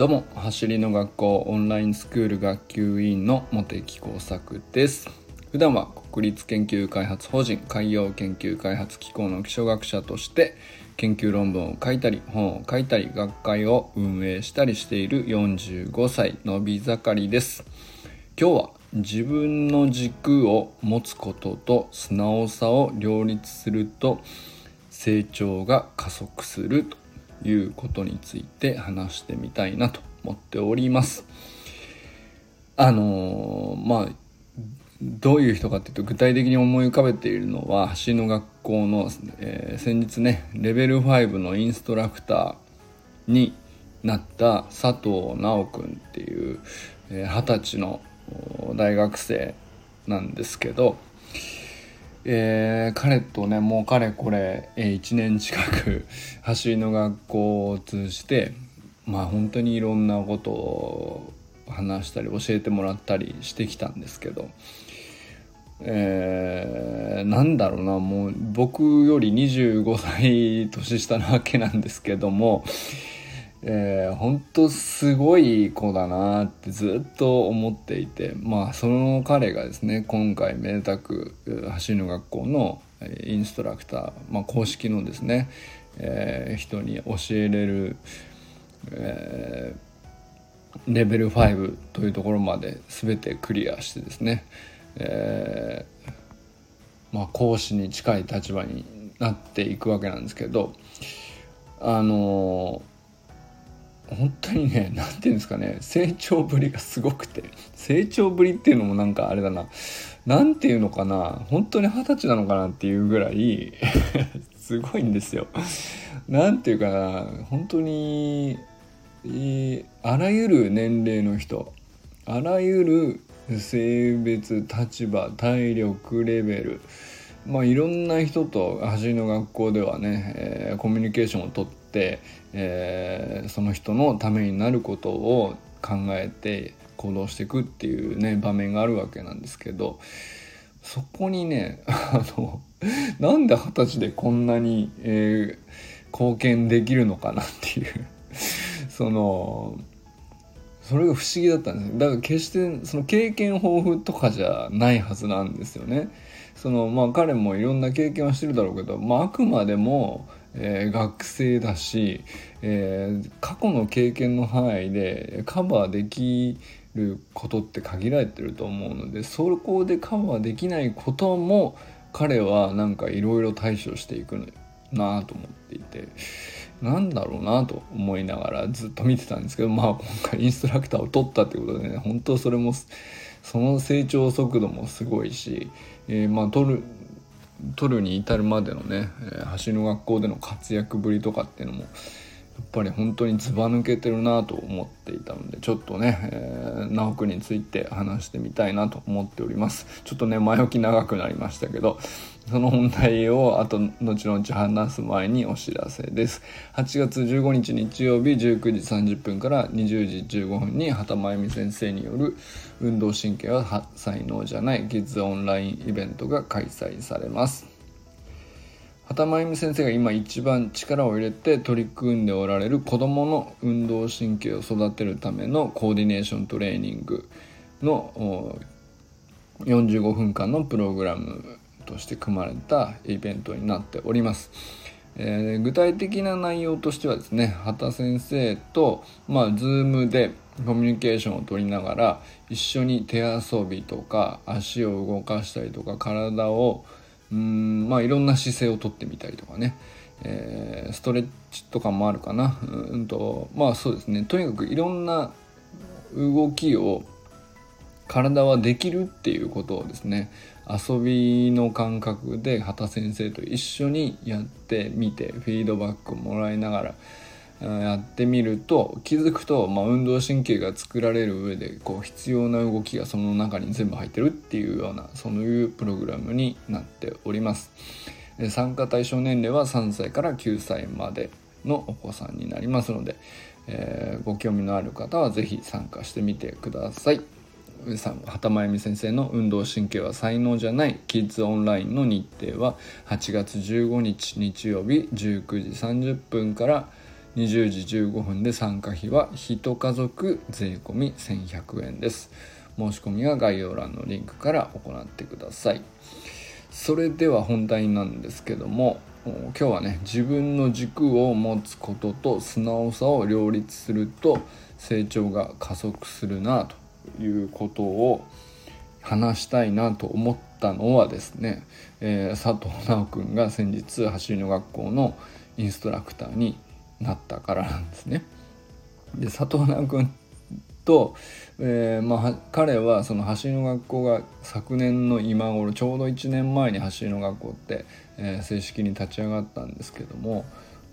どうも走りの学校オンラインスクール学級委員の茂木耕作です。普段は国立研究開発法人海洋研究開発機構の基礎学者として研究論文を書いたり本を書いたり学会を運営したりしている45歳のび盛りです。今日は自分の軸を持つことと素直さを両立すると成長が加速すると。いうことについて話してみたいなと思っております。あのー、まあどういう人かっていうと具体的に思い浮かべているのは橋の学校の、えー、先日ねレベル5のインストラクターになった佐藤直君っていう二十、えー、歳の大学生なんですけどえー、彼とねもうかれこれ、えー、1年近く 走りの学校を通じてまあ本当にいろんなことを話したり教えてもらったりしてきたんですけど、えー、なんだろうなもう僕より25歳年下なわけなんですけどもえー、本当すごい子だなってずっと思っていてまあその彼がですね今回めでたく走りの学校のインストラクター、まあ、公式のですね、えー、人に教えれる、えー、レベル5というところまで全てクリアしてですね、えー、まあ、講師に近い立場になっていくわけなんですけどあの本当にね何て言うんですかね成長ぶりがすごくて成長ぶりっていうのもなんかあれだな何て言うのかな本当に二十歳なのかなっていうぐらい すごいんですよ。何て言うかな本当にあらゆる年齢の人あらゆる性別立場体力レベルまあいろんな人と走りの学校ではね、えー、コミュニケーションをとって、えー、その人のためになることを考えて行動していくっていうね場面があるわけなんですけどそこにね あのなんで二十歳でこんなに、えー、貢献できるのかなっていう そのそれが不思議だったんですだから決してその経験豊富とかじゃないはずなんですよね。そのまあ彼もいろんな経験はしてるだろうけど、まあ、あくまでもえー、学生だし、えー、過去の経験の範囲でカバーできることって限られてると思うのでそこでカバーできないことも彼はなんかいろいろ対処していくなと思っていてなんだろうなと思いながらずっと見てたんですけどまあ今回インストラクターを取ったってことでね本当それもその成長速度もすごいし、えー、まあ取る取るに至るまでのね、えー、橋の学校での活躍ぶりとかっていうのもやっぱり本当にずば抜けてるなと思っていたのでちょっとね、えー、直くについて話してみたいなと思っております。ちょっとね前置き長くなりましたけどその本題をあと後々話す前にお知らせです。8月15日日曜日19時30分から20時15分に畑真由美先生による運動神経は才能じゃないキッズオンラインイベントが開催されます。畑真由美先生が今一番力を入れて取り組んでおられる子どもの運動神経を育てるためのコーディネーショントレーニングの45分間のプログラムとして組まれたイベントになっております。えー、具体的な内容としてはですね畑先生とまあ Zoom でコミュニケーションを取りながら一緒に手遊びとか足を動かしたりとか体をうんまあいろんな姿勢をとってみたりとかね、えー、ストレッチとかもあるかな。うんとまあそうですね。とにかくいろんな動きを体はできるっていうことをですね遊びの感覚で畑先生と一緒にやってみてフィードバックをもらいながらやってみると気づくと、まあ、運動神経が作られる上でこう必要な動きがその中に全部入ってるっていうようなそういうプログラムになっております。参加対象年齢は3歳から9歳までのお子さんになりますので、えー、ご興味のある方は是非参加してみてください。畑真由美先生の運動神経は才能じゃないキッズオンラインの日程は8月15日日曜日19時30分から20時15分で参加費は1家族税込1100円です。申し込みは概要欄のリンクから行ってください。それでは本題なんですけども今日はね自分の軸を持つことと素直さを両立すると成長が加速するなと。いうことを話したいなと思ったのはですね、えー、佐藤直君が先日走りの学校のインストラクターになったからなんですね。で佐藤直君と、えー、まあ、彼はその走りの学校が昨年の今頃ちょうど1年前に走りの学校って、えー、正式に立ち上がったんですけども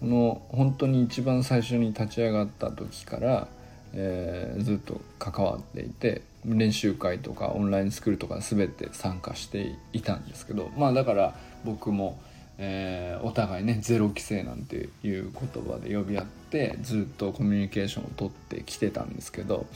この本当に一番最初に立ち上がった時から、えー、ずっと関わっていて練習会とかオンラインスクールとか全て参加していたんですけどまあだから僕も、えー、お互いねゼロ規制なんていう言葉で呼び合ってずっとコミュニケーションをとってきてたんですけど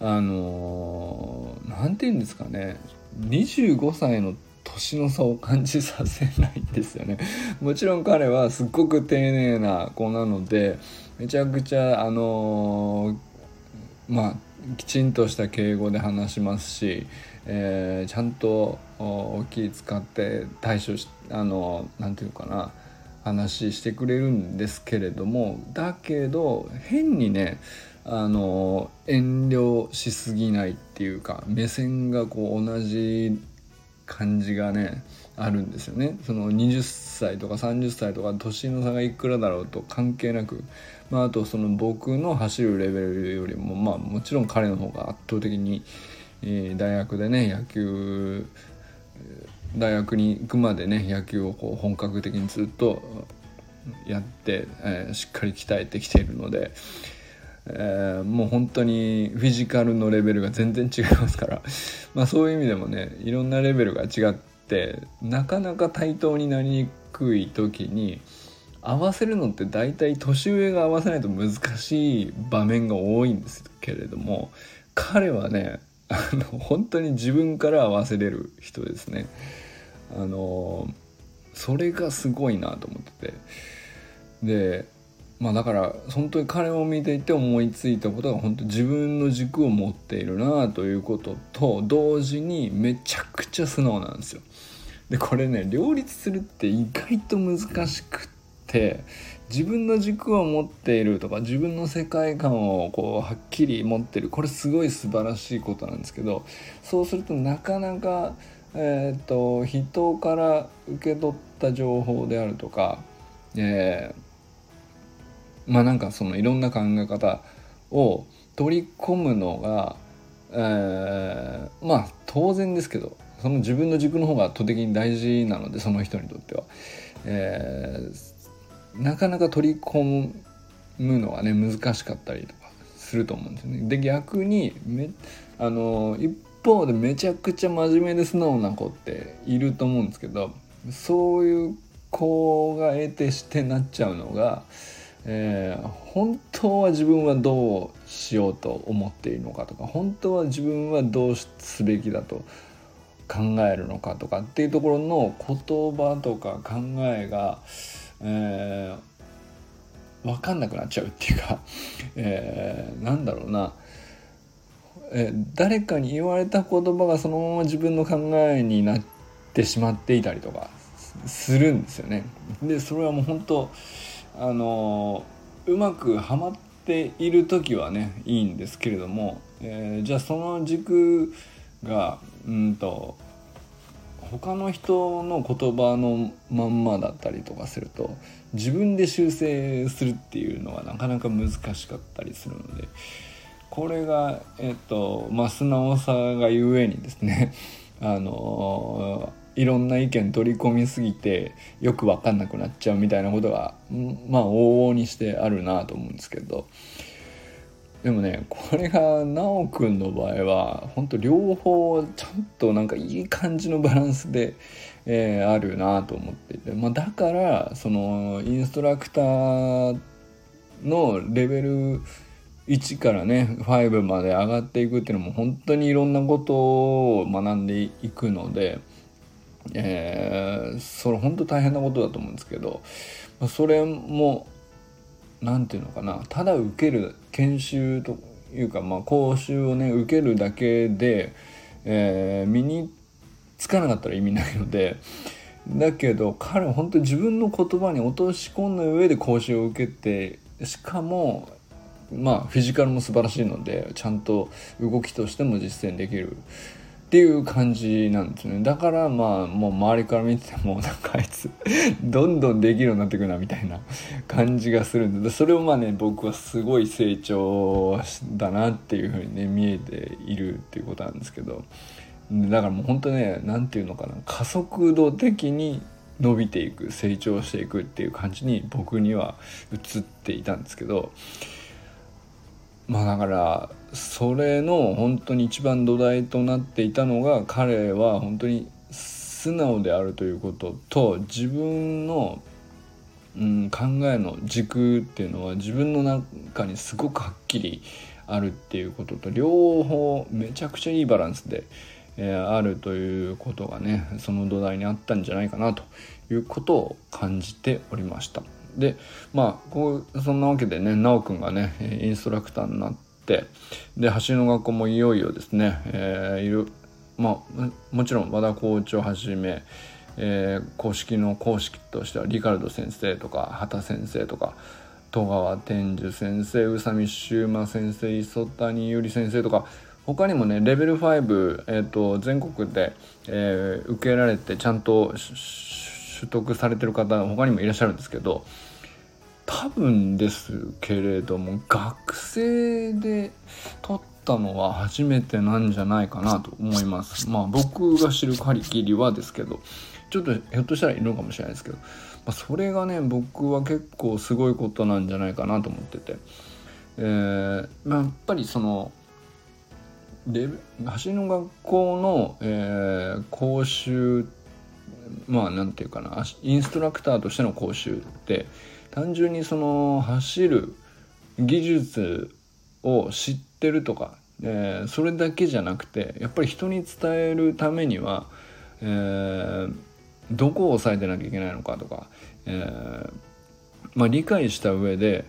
あの何、ー、て言うんですかね25歳の年の差を感じさせないんですよね。もちろん彼はすっごく丁寧な子なのでめちゃくちゃあのー、まあきちんとした敬語で話しますし、えー、ちゃんと気使って対処しあのなんていうかな話してくれるんですけれどもだけど変にねあの遠慮しすぎないっていうか目線がこう同じ感じがねあるんですよね。その20歳とか30歳とか年の差がいくらだろうと関係なく、まあ、あとその僕の走るレベルよりもまあもちろん彼の方が圧倒的に、えー、大学でね野球大学に行くまでね野球をこう本格的にずっとやって、えー、しっかり鍛えてきているので。えー、もう本当にフィジカルのレベルが全然違いますからまあそういう意味でもねいろんなレベルが違ってなかなか対等になりにくい時に合わせるのって大体年上が合わせないと難しい場面が多いんですけれども彼はねあの本当に自分から合わせれる人ですね。あのそれがすごいなと思っててでまあだから本当に彼を見ていて思いついたことが本当自分の軸を持っているなということと同時にめちゃくちゃ素直なんですよ。でこれね両立するって意外と難しくって自分の軸を持っているとか自分の世界観をこうはっきり持ってる。これすごい素晴らしいことなんですけどそうするとなかなか、えーと、人から受け取った情報であるとか、えーまあなんかそのいろんな考え方を取り込むのが、えー、まあ当然ですけどその自分の軸の方が圧倒的に大事なのでその人にとっては、えー、なかなか取り込むのがね難しかったりとかすると思うんですよね。で逆にめあの一方でめちゃくちゃ真面目で素直な子っていると思うんですけどそういう子が得てしてなっちゃうのがえー、本当は自分はどうしようと思っているのかとか本当は自分はどうすべきだと考えるのかとかっていうところの言葉とか考えが、えー、分かんなくなっちゃうっていうか、えー、なんだろうな、えー、誰かに言われた言葉がそのまま自分の考えになってしまっていたりとかするんですよね。でそれはもう本当あのうまくはまっている時はねいいんですけれども、えー、じゃあその軸がうんと他の人の言葉のまんまだったりとかすると自分で修正するっていうのはなかなか難しかったりするのでこれがえっとまあ素直さがゆえにですね あのいろんな意見取り込みすぎてよく分かんなくなっちゃうみたいなことがまあ往々にしてあるなと思うんですけどでもねこれが奈くんの場合は本当両方ちゃんとなんかいい感じのバランスで、えー、あるなと思っていて、まあ、だからそのインストラクターのレベル1からね5まで上がっていくっていうのも本当にいろんなことを学んでいくので。えー、それ本当大変なことだと思うんですけどそれも何て言うのかなただ受ける研修というか、まあ、講習をね受けるだけで、えー、身につかなかったら意味ないのでだけど彼は本当に自分の言葉に落とし込んだ上で講習を受けてしかもまあフィジカルも素晴らしいのでちゃんと動きとしても実践できる。っていう感じなんですね。だからまあもう周りから見ててもなんかあいつ どんどんできるようになってくなみたいな感じがするんでそれをまあね僕はすごい成長だなっていうふうにね見えているっていうことなんですけど。だからもう本当ね何て言うのかな加速度的に伸びていく成長していくっていう感じに僕には映っていたんですけど。まあだからそれの本当に一番土台となっていたのが彼は本当に素直であるということと自分の、うん、考えの軸っていうのは自分の中にすごくはっきりあるっていうことと両方めちゃくちゃいいバランスで、えー、あるということがねその土台にあったんじゃないかなということを感じておりました。でまあこうそんなわけでね奈くんがねインストラクターになってで走りの学校もいよいよですね、えー、いるまあもちろん和田コーチをはじめ、えー、公式の公式としてはリカルド先生とか畑先生とか戸川天寿先生宇佐美修馬先生磯谷由里先生とか他にもねレベル5、えーと、全国で、えー、受けられてちゃんと取得されてる方他にもいらっしゃるんですけど多分ですけれども学生で取ったのは初めてなんじゃないかなと思います。まあ僕が知る限りはですけどちょっとひょっとしたらいるのかもしれないですけど、まあ、それがね僕は結構すごいことなんじゃないかなと思ってて、えーまあ、やっぱりそので走りの学校の、えー、講習まあ何て言うかなインストラクターとしての講習って単純にその走る技術を知ってるとか、えー、それだけじゃなくてやっぱり人に伝えるためには、えー、どこを押さえてなきゃいけないのかとか、えー、まあ、理解した上で、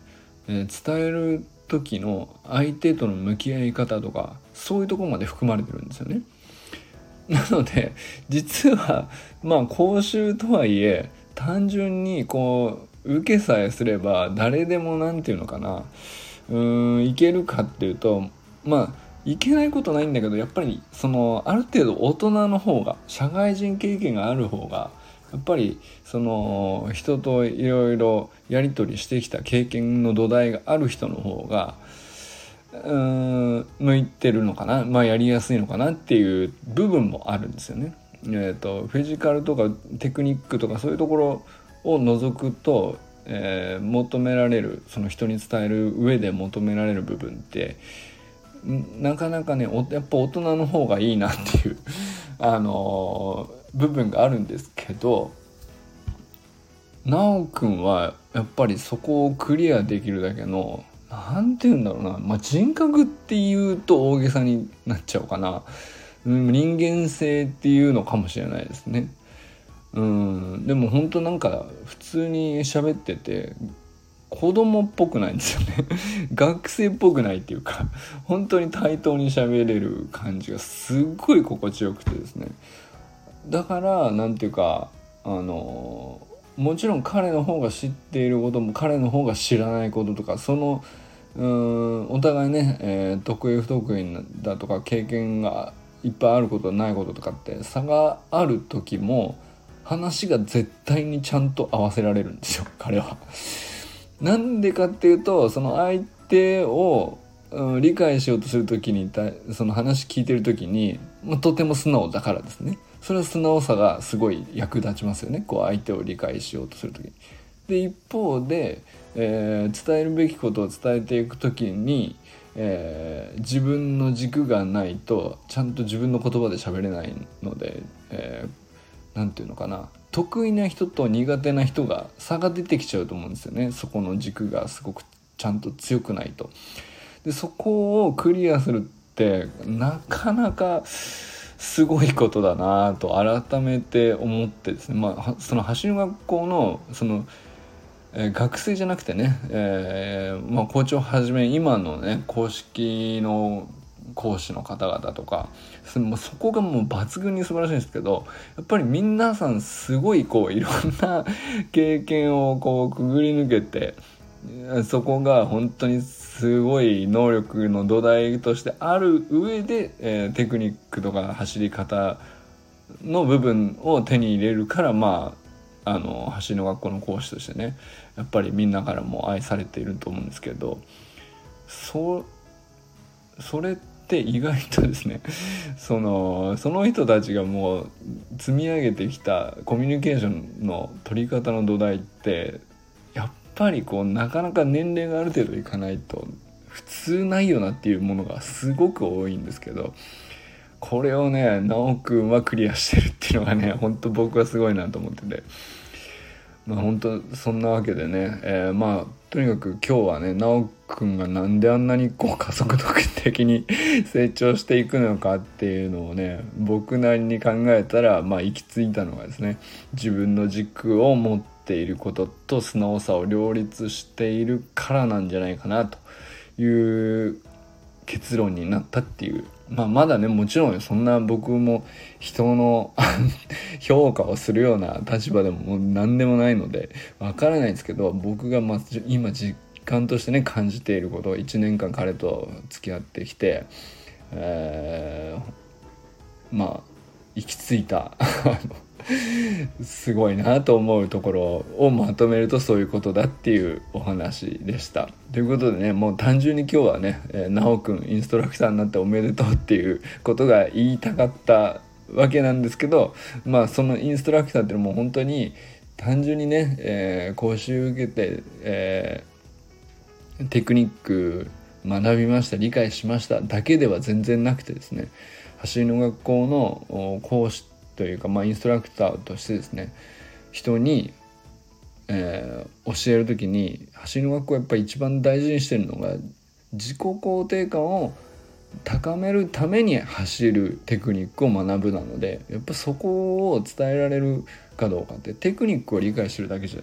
え伝える時の相手との向き合い方とかそういうとこまで含まれてるんですよね。なので実はまあ講習とはいえ単純にこう受けさえすれば誰でも何て言うのかなうーんいけるかっていうとまあいけないことないんだけどやっぱりそのある程度大人の方が社会人経験がある方がやっぱりその人といろいろやり取りしてきた経験の土台がある人の方がうん向いてるのかな、まあ、やりやすいのかなっていう部分もあるんですよね。えーと、フィジカルとかテクニックとかそういうところを除くと、えー、求められるその人に伝える上で求められる部分ってなかなかねやっぱ大人の方がいいなっていう あのー、部分があるんですけど奈くんはやっぱりそこをクリアできるだけの何て言うんだろうな、まあ、人格っていうと大げさになっちゃうかな、人間性っていうのかもしれないですね。うん、でも本当なんか普通に喋ってて子供っぽくないんですよね。学生っぽくないっていうか本当に対等に喋れる感じがすっごい心地よくてですね。だから何て言うかあのもちろん彼の方が知っていることも彼の方が知らないこととかそのうんお互いね、えー、得意不得意だとか経験がいっぱいあることないこととかって差がある時も話が絶対にちゃんと合わせられるんですよ 彼は。なんでかっていうとその相手を、うん、理解しようとする時にその話聞いてる時に、ま、とても素直だからですね。それは素直さがすごい役立ちますよねこう相手を理解しようとする時に。で一方で、えー、伝えるべきことを伝えていく時に、えー、自分の軸がないとちゃんと自分の言葉で喋れないので、えー、何て言うのかな。得意な人と苦手な人が差が出てきちゃうと思うんですよね。そこの軸がすごくちゃんと強くないと。でそこをクリアするってなかなかすごいことだなと改めて思ってですね、まあ、その走る学校のその、えー、学生じゃなくてね、えーまあ、校長はじめ今のね公式の講師の方々とかそこがもう抜群に素晴らしいんですけどやっぱり皆さんすごいこういろんな経験をこうくぐり抜けてそこが本当にすごい能力の土台としてある上で、えー、テクニックとか走り方の部分を手に入れるからまああの走りの学校の講師としてねやっぱりみんなからも愛されていると思うんですけどそそれって意外とですね そのその人たちがもう積み上げてきたコミュニケーションの取り方の土台ってやっぱりこうなかなか年齢がある程度いかないと普通ないよなっていうものがすごく多いんですけどこれをね直くんはクリアしてるっていうのがねほんと僕はすごいなと思ってて。まあ本当そんなわけでね、えー、まあとにかく今日はね直くんがなんであんなにこう加速度的に 成長していくのかっていうのをね僕なりに考えたらまあ行き着いたのがですね自分の軸を持っていることと素直さを両立しているからなんじゃないかなという結論になったっていう。まあまだねもちろんそんな僕も人の 評価をするような立場でももう何でもないのでわからないんですけど僕がま今実感としてね感じていることを1年間彼と付き合ってきて、えー、まあ行き着いた すごいなと思うところをまとめるとそういうことだっていうお話でした。ということでねもう単純に今日はね、えー、なおくんインストラクターになっておめでとうっていうことが言いたかったわけなんですけどまあそのインストラクターっていうのも本当に単純にね、えー、講習受けて、えー、テクニック学びました理解しましただけでは全然なくてですね走りの学校の講師というか、まあ、インストラクターとしてですね人に、えー、教える時に走りの学校やっぱり一番大事にしてるのが自己肯定感を高めるために走るテクニックを学ぶなのでやっぱそこを伝えられるかどうかってテクニックを理解してるだけじゃ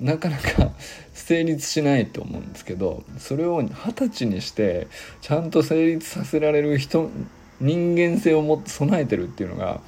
なかなか 成立しないと思うんですけどそれを二十歳にしてちゃんと成立させられる人人間性をも備えてるっていうのが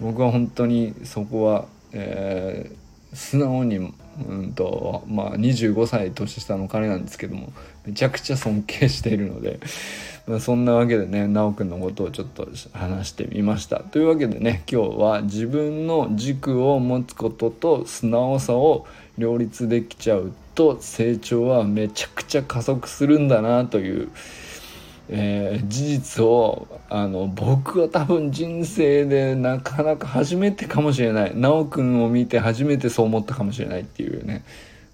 僕は本当にそこは、えー、素直に、うんとまあ、25歳年下の彼なんですけどもめちゃくちゃ尊敬しているので、まあ、そんなわけでね修くんのことをちょっと話してみました。というわけでね今日は自分の軸を持つことと素直さを両立できちゃうと成長はめちゃくちゃ加速するんだなというえー、事実をあの僕は多分人生でなかなか初めてかもしれない。修くんを見て初めてそう思ったかもしれないっていうね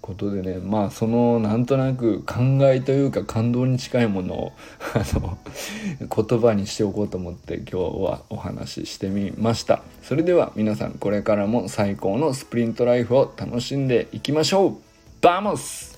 ことでね。まあそのなんとなく考えというか感動に近いものを あの言葉にしておこうと思って今日はお話ししてみました。それでは皆さんこれからも最高のスプリントライフを楽しんでいきましょう。バモス